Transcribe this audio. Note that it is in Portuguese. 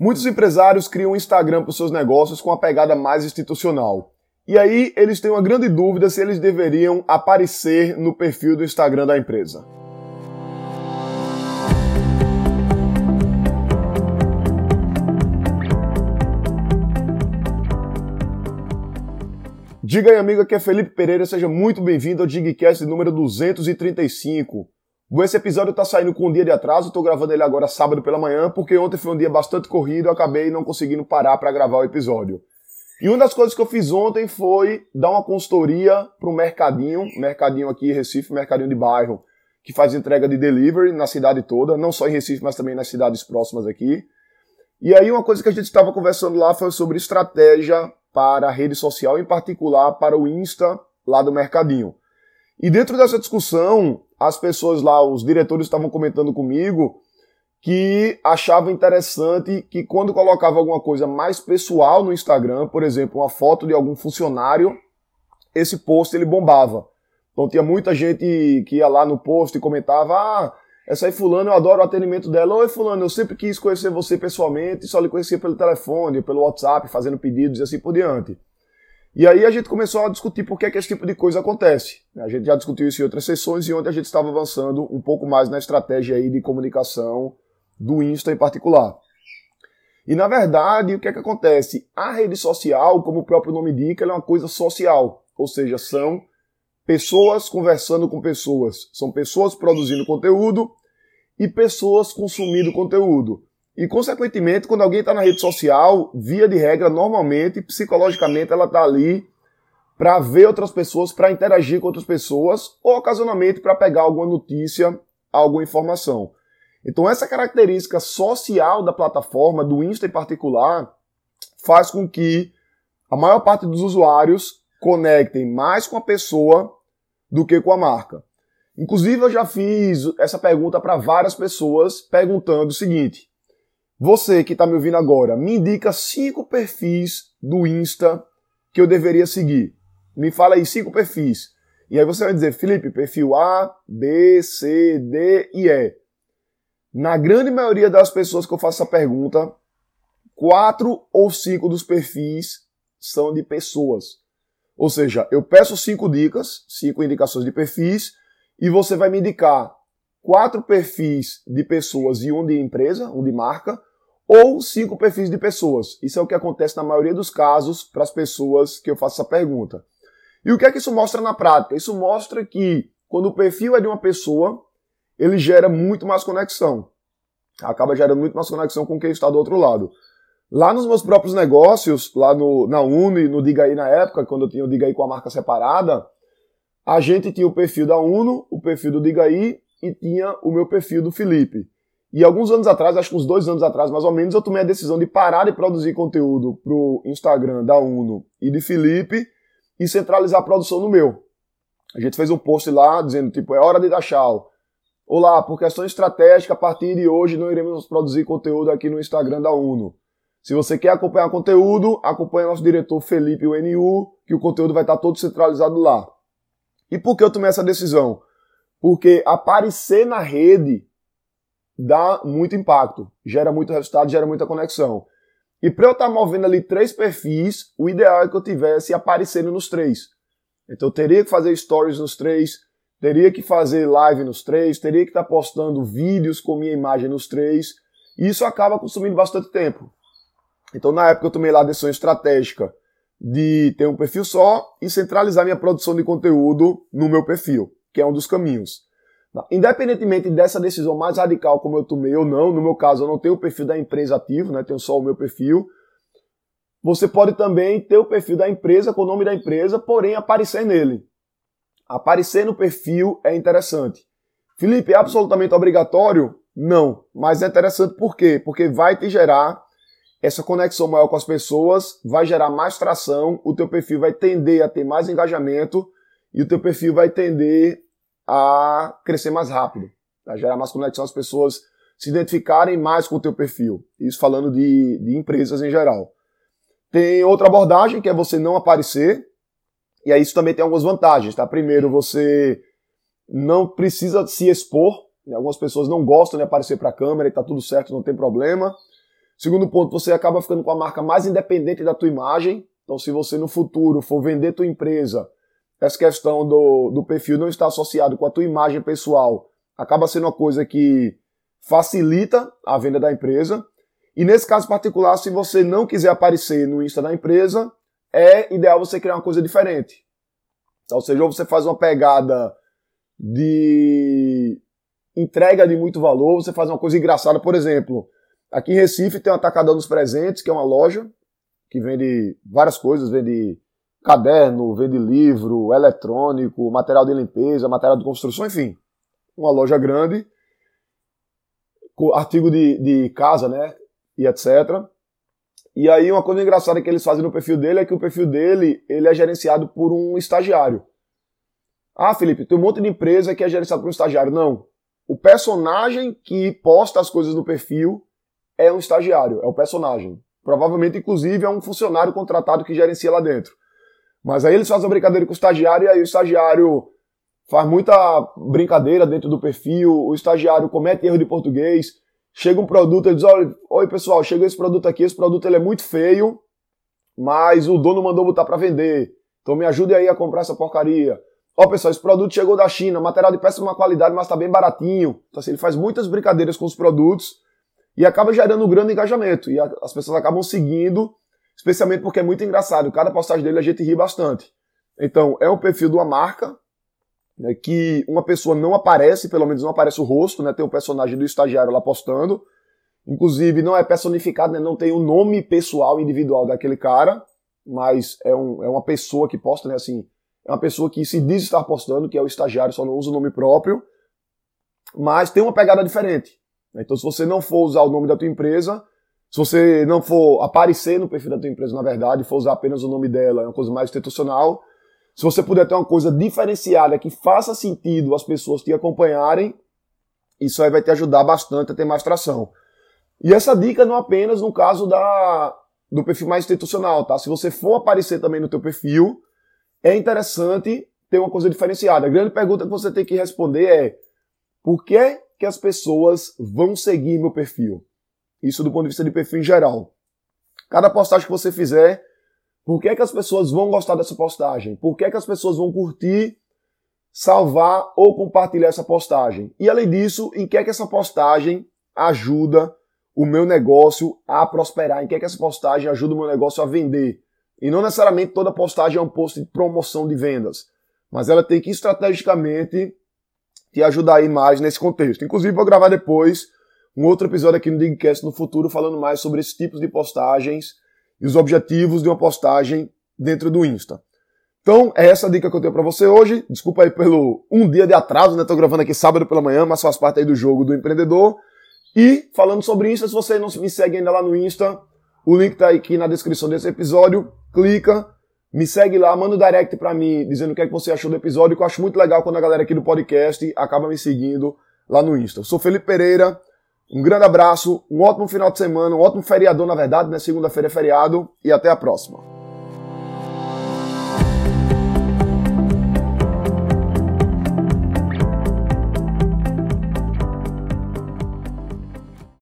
Muitos empresários criam um Instagram para os seus negócios com uma pegada mais institucional. E aí eles têm uma grande dúvida se eles deveriam aparecer no perfil do Instagram da empresa. Diga aí, amigo, aqui é Felipe Pereira, seja muito bem-vindo ao Digcast número 235. Esse episódio tá saindo com um dia de atraso, tô gravando ele agora sábado pela manhã, porque ontem foi um dia bastante corrido acabei não conseguindo parar para gravar o episódio. E uma das coisas que eu fiz ontem foi dar uma consultoria para um mercadinho, mercadinho aqui em Recife, mercadinho de bairro, que faz entrega de delivery na cidade toda, não só em Recife, mas também nas cidades próximas aqui. E aí uma coisa que a gente estava conversando lá foi sobre estratégia para a rede social, em particular para o Insta lá do mercadinho. E dentro dessa discussão, as pessoas lá, os diretores estavam comentando comigo que achavam interessante que quando colocava alguma coisa mais pessoal no Instagram, por exemplo, uma foto de algum funcionário, esse post ele bombava. Então tinha muita gente que ia lá no post e comentava: "Ah, essa aí fulano, eu adoro o atendimento dela. Oi fulano, eu sempre quis conhecer você pessoalmente, só lhe conhecia pelo telefone, pelo WhatsApp, fazendo pedidos e assim por diante". E aí a gente começou a discutir por que, é que esse tipo de coisa acontece. A gente já discutiu isso em outras sessões e ontem a gente estava avançando um pouco mais na estratégia aí de comunicação do Insta em particular. E na verdade, o que é que acontece? A rede social, como o próprio nome indica, é uma coisa social. Ou seja, são pessoas conversando com pessoas. São pessoas produzindo conteúdo e pessoas consumindo conteúdo. E, consequentemente, quando alguém está na rede social, via de regra, normalmente, psicologicamente, ela está ali para ver outras pessoas, para interagir com outras pessoas, ou ocasionalmente para pegar alguma notícia, alguma informação. Então, essa característica social da plataforma, do Insta em particular, faz com que a maior parte dos usuários conectem mais com a pessoa do que com a marca. Inclusive, eu já fiz essa pergunta para várias pessoas, perguntando o seguinte: você que está me ouvindo agora, me indica cinco perfis do Insta que eu deveria seguir. Me fala aí cinco perfis. E aí você vai dizer, Felipe, perfil A, B, C, D e E. Na grande maioria das pessoas que eu faço essa pergunta, quatro ou cinco dos perfis são de pessoas. Ou seja, eu peço cinco dicas, cinco indicações de perfis, e você vai me indicar quatro perfis de pessoas e um de empresa, um de marca, ou cinco perfis de pessoas. Isso é o que acontece na maioria dos casos para as pessoas que eu faço essa pergunta. E o que é que isso mostra na prática? Isso mostra que quando o perfil é de uma pessoa, ele gera muito mais conexão. Acaba gerando muito mais conexão com quem está do outro lado. Lá nos meus próprios negócios, lá no, na Uno no Diga aí na época, quando eu tinha o Diga aí com a marca separada, a gente tinha o perfil da Uno, o perfil do Diga aí e tinha o meu perfil do Felipe. E alguns anos atrás, acho que uns dois anos atrás mais ou menos, eu tomei a decisão de parar de produzir conteúdo pro Instagram da Uno e de Felipe e centralizar a produção no meu. A gente fez um post lá dizendo, tipo, é hora de dar tchau. Olá, por questão estratégica, a partir de hoje não iremos produzir conteúdo aqui no Instagram da Uno. Se você quer acompanhar conteúdo, acompanhe nosso diretor Felipe UNU, que o conteúdo vai estar todo centralizado lá. E por que eu tomei essa decisão? Porque aparecer na rede dá muito impacto, gera muito resultado, gera muita conexão. E para eu estar tá movendo ali três perfis, o ideal é que eu tivesse aparecendo nos três. Então eu teria que fazer stories nos três, teria que fazer live nos três, teria que estar tá postando vídeos com minha imagem nos três, e isso acaba consumindo bastante tempo. Então na época eu tomei lá a decisão estratégica de ter um perfil só e centralizar minha produção de conteúdo no meu perfil, que é um dos caminhos. Independentemente dessa decisão mais radical como eu tomei ou não, no meu caso eu não tenho o perfil da empresa ativo, né, tenho só o meu perfil. Você pode também ter o perfil da empresa com o nome da empresa, porém aparecer nele. Aparecer no perfil é interessante. Felipe, é absolutamente obrigatório? Não, mas é interessante por quê? Porque vai te gerar essa conexão maior com as pessoas, vai gerar mais tração, o teu perfil vai tender a ter mais engajamento e o teu perfil vai tender a crescer mais rápido, a gerar mais conexão, as pessoas se identificarem mais com o teu perfil. Isso falando de, de empresas em geral. Tem outra abordagem que é você não aparecer, e aí isso também tem algumas vantagens, tá? Primeiro, você não precisa se expor, né? algumas pessoas não gostam de aparecer para a câmera e tá tudo certo, não tem problema. Segundo ponto, você acaba ficando com a marca mais independente da tua imagem. Então, se você no futuro for vender tua empresa, essa questão do, do perfil não está associado com a tua imagem pessoal, acaba sendo uma coisa que facilita a venda da empresa. E nesse caso particular, se você não quiser aparecer no Insta da empresa, é ideal você criar uma coisa diferente. Ou seja, ou você faz uma pegada de entrega de muito valor, você faz uma coisa engraçada, por exemplo, Aqui em Recife tem o Atacadão dos Presentes, que é uma loja que vende várias coisas, vende caderno, vende livro, eletrônico, material de limpeza, material de construção, enfim. Uma loja grande, artigo de, de casa, né, e etc. E aí uma coisa engraçada que eles fazem no perfil dele é que o perfil dele, ele é gerenciado por um estagiário. Ah, Felipe, tem um monte de empresa que é gerenciado por um estagiário. Não. O personagem que posta as coisas no perfil é um estagiário, é o personagem. Provavelmente, inclusive, é um funcionário contratado que gerencia lá dentro. Mas aí eles fazem brincadeira com o estagiário e aí o estagiário faz muita brincadeira dentro do perfil, o estagiário comete erro de português, chega um produto, ele diz, olha, oi pessoal, chegou esse produto aqui, esse produto ele é muito feio, mas o dono mandou botar para vender, então me ajude aí a comprar essa porcaria. Ó pessoal, esse produto chegou da China, material de péssima qualidade, mas tá bem baratinho. Então assim, ele faz muitas brincadeiras com os produtos, e acaba gerando um grande engajamento. E as pessoas acabam seguindo, especialmente porque é muito engraçado. Cada postagem dele a gente ri bastante. Então, é um perfil de uma marca, né, que uma pessoa não aparece, pelo menos não aparece o rosto, né? Tem o personagem do estagiário lá postando. Inclusive, não é personificado, né? Não tem o nome pessoal, individual daquele cara, mas é, um, é uma pessoa que posta, né? Assim, é uma pessoa que se diz estar postando, que é o estagiário, só não usa o nome próprio, mas tem uma pegada diferente. Então, se você não for usar o nome da tua empresa, se você não for aparecer no perfil da tua empresa, na verdade, for usar apenas o nome dela, é uma coisa mais institucional. Se você puder ter uma coisa diferenciada que faça sentido as pessoas te acompanharem, isso aí vai te ajudar bastante a ter mais tração. E essa dica não apenas no caso da, do perfil mais institucional, tá? Se você for aparecer também no teu perfil, é interessante ter uma coisa diferenciada. A grande pergunta que você tem que responder é por que que as pessoas vão seguir meu perfil. Isso do ponto de vista de perfil em geral. Cada postagem que você fizer, por que, que as pessoas vão gostar dessa postagem? Por que, que as pessoas vão curtir, salvar ou compartilhar essa postagem? E além disso, em que é que essa postagem ajuda o meu negócio a prosperar? Em que é que essa postagem ajuda o meu negócio a vender? E não necessariamente toda postagem é um post de promoção de vendas, mas ela tem que estrategicamente te ajudar aí mais nesse contexto. Inclusive, vou gravar depois um outro episódio aqui no Digcast no futuro falando mais sobre esses tipos de postagens e os objetivos de uma postagem dentro do Insta. Então, é essa dica que eu tenho para você hoje. Desculpa aí pelo um dia de atraso, né? Tô gravando aqui sábado pela manhã, mas faz parte aí do jogo do empreendedor. E falando sobre Insta, se você não me segue ainda lá no Insta, o link tá aqui na descrição desse episódio. Clica, me segue lá, manda um direct pra mim dizendo o que, é que você achou do episódio, que eu acho muito legal quando a galera aqui do podcast acaba me seguindo lá no Insta. Eu sou Felipe Pereira, um grande abraço, um ótimo final de semana, um ótimo feriador, na verdade, né? Segunda-feira é feriado e até a próxima.